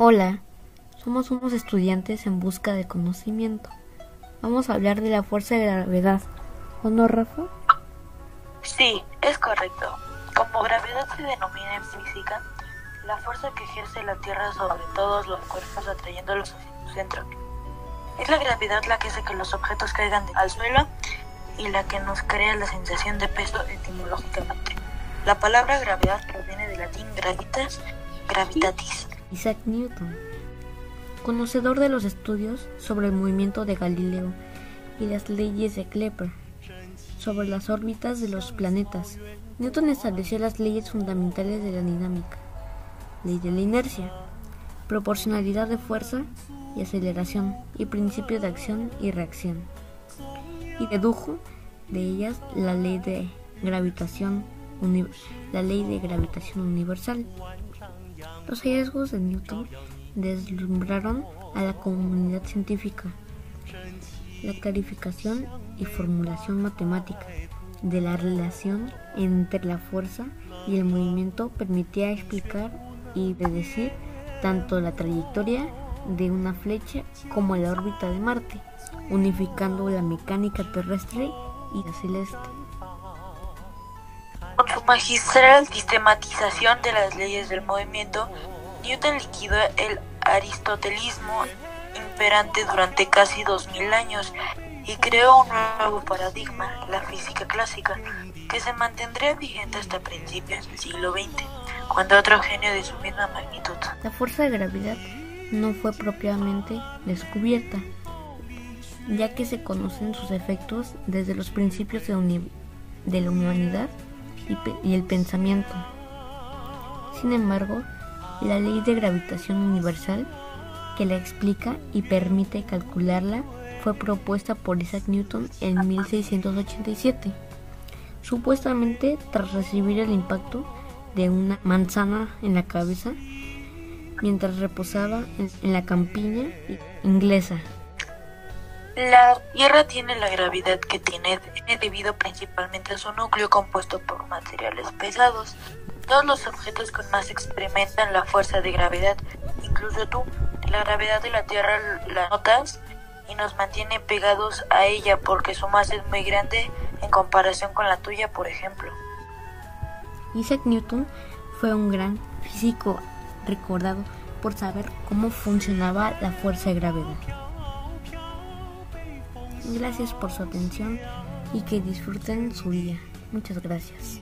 Hola, somos unos estudiantes en busca de conocimiento. Vamos a hablar de la fuerza de gravedad. ¿O no, Rafa? Sí, es correcto. Como gravedad se denomina en física, la fuerza que ejerce la Tierra sobre todos los cuerpos atrayéndolos hacia su centro. Es la gravedad la que hace que los objetos caigan al suelo y la que nos crea la sensación de peso etimológicamente. La palabra gravedad proviene del latín gravitas, gravitatis. Isaac Newton, conocedor de los estudios sobre el movimiento de Galileo y las leyes de Kepler sobre las órbitas de los planetas. Newton estableció las leyes fundamentales de la dinámica, ley de la inercia, proporcionalidad de fuerza y aceleración y principio de acción y reacción, y dedujo de ellas la ley de gravitación la ley de gravitación universal. Los hallazgos de Newton deslumbraron a la comunidad científica. La clarificación y formulación matemática de la relación entre la fuerza y el movimiento permitía explicar y predecir tanto la trayectoria de una flecha como la órbita de Marte, unificando la mecánica terrestre y la celeste. Magistral sistematización de las leyes del movimiento, Newton liquidó el aristotelismo imperante durante casi dos mil años y creó un nuevo paradigma, la física clásica, que se mantendría vigente hasta principios del siglo XX, cuando otro genio de su misma magnitud. La fuerza de gravedad no fue propiamente descubierta, ya que se conocen sus efectos desde los principios de la humanidad y, el pensamiento. Sin embargo, la ley de gravitación universal, que la explica y permite calcularla, fue propuesta por Isaac Newton en 1687, supuestamente tras recibir el impacto de una manzana en la cabeza mientras reposaba en, la campiña inglesa. La Tierra tiene la gravedad que tiene debido principalmente a su núcleo compuesto por materiales pesados. Todos los objetos con más experimentan la fuerza de gravedad, incluso tú. La gravedad de la Tierra la notas y nos mantiene pegados a ella porque su masa es muy grande en comparación con la tuya, por ejemplo. Isaac Newton fue un gran físico recordado por saber cómo funcionaba la fuerza de gravedad. Gracias por su atención y que disfruten su día. Muchas gracias.